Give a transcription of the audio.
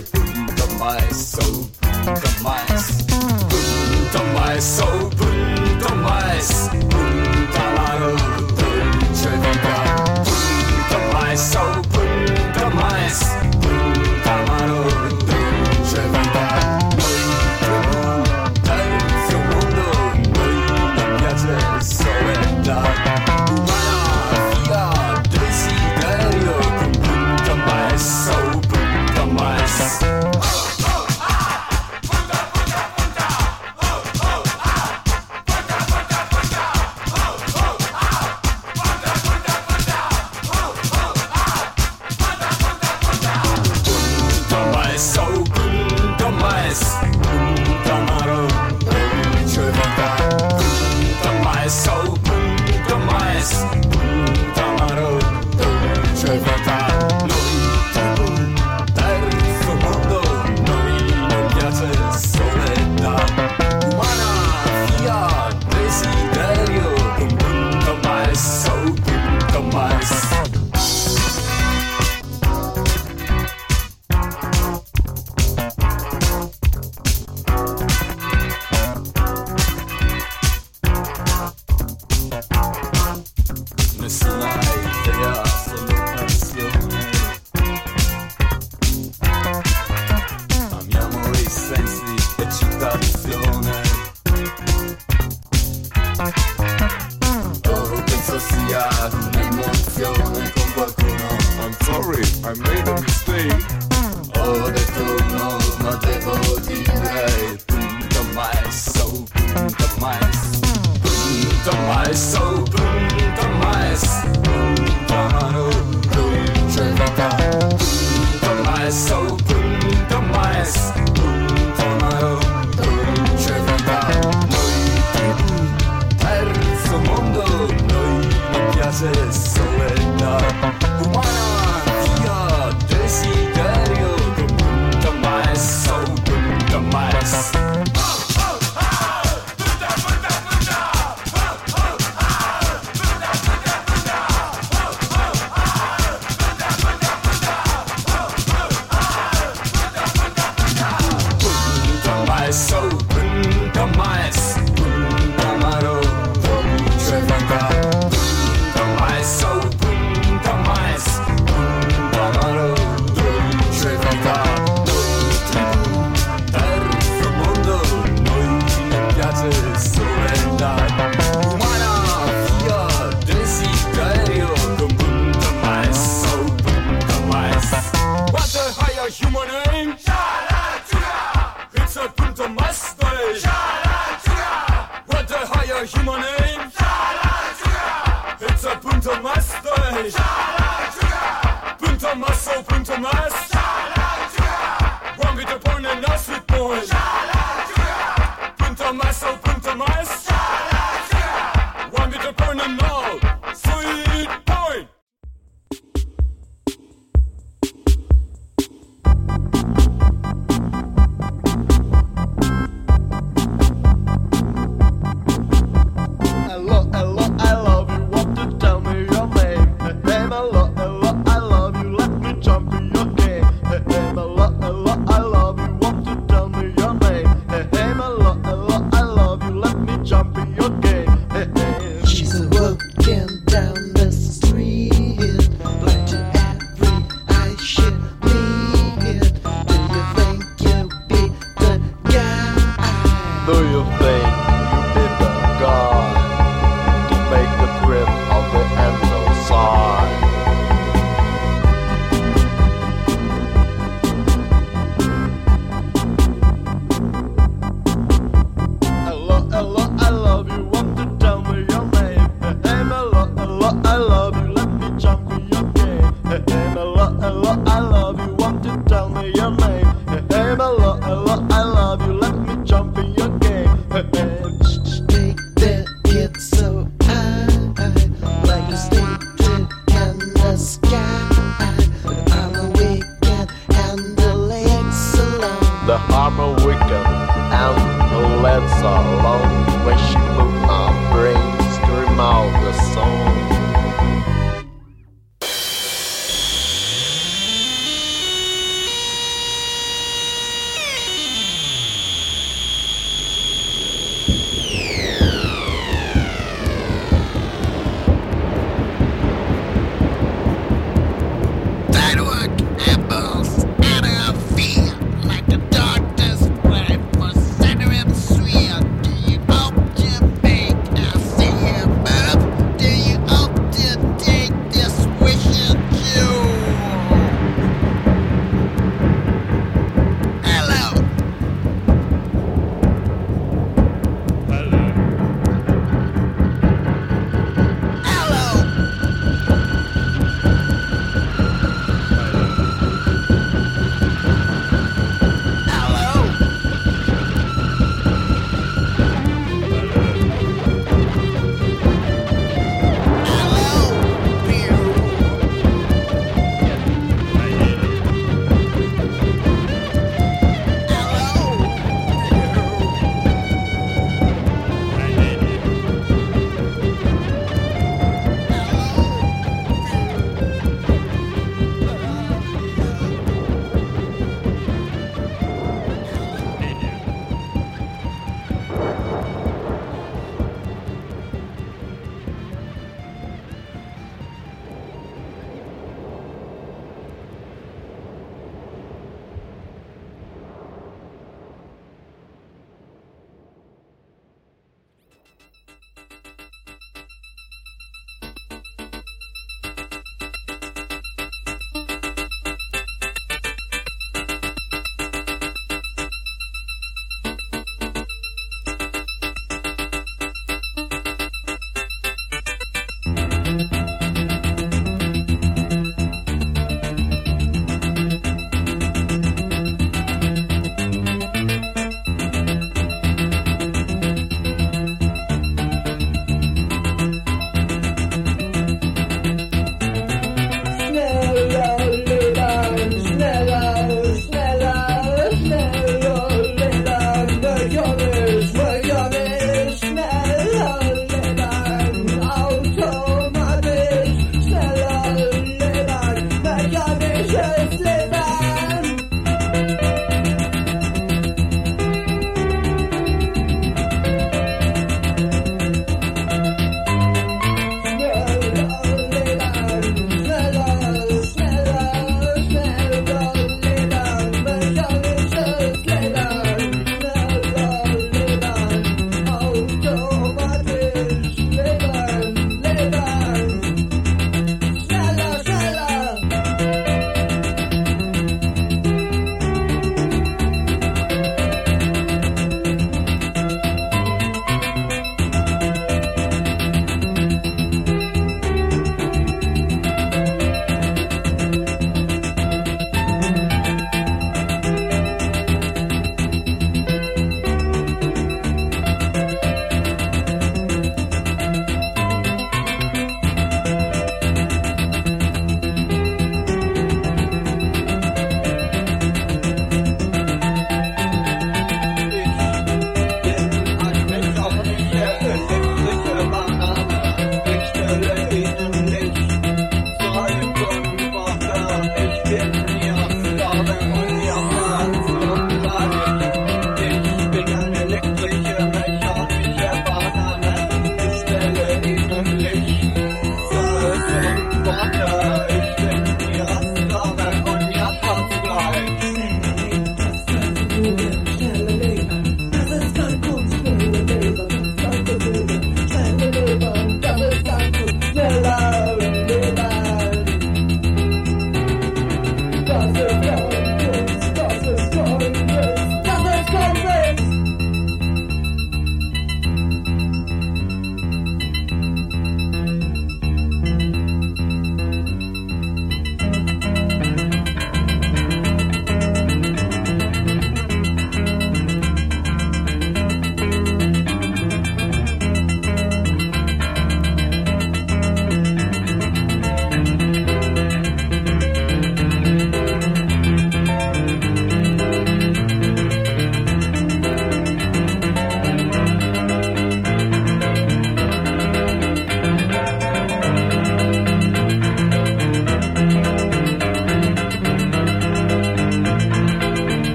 within the my soul. the mice, open the mice.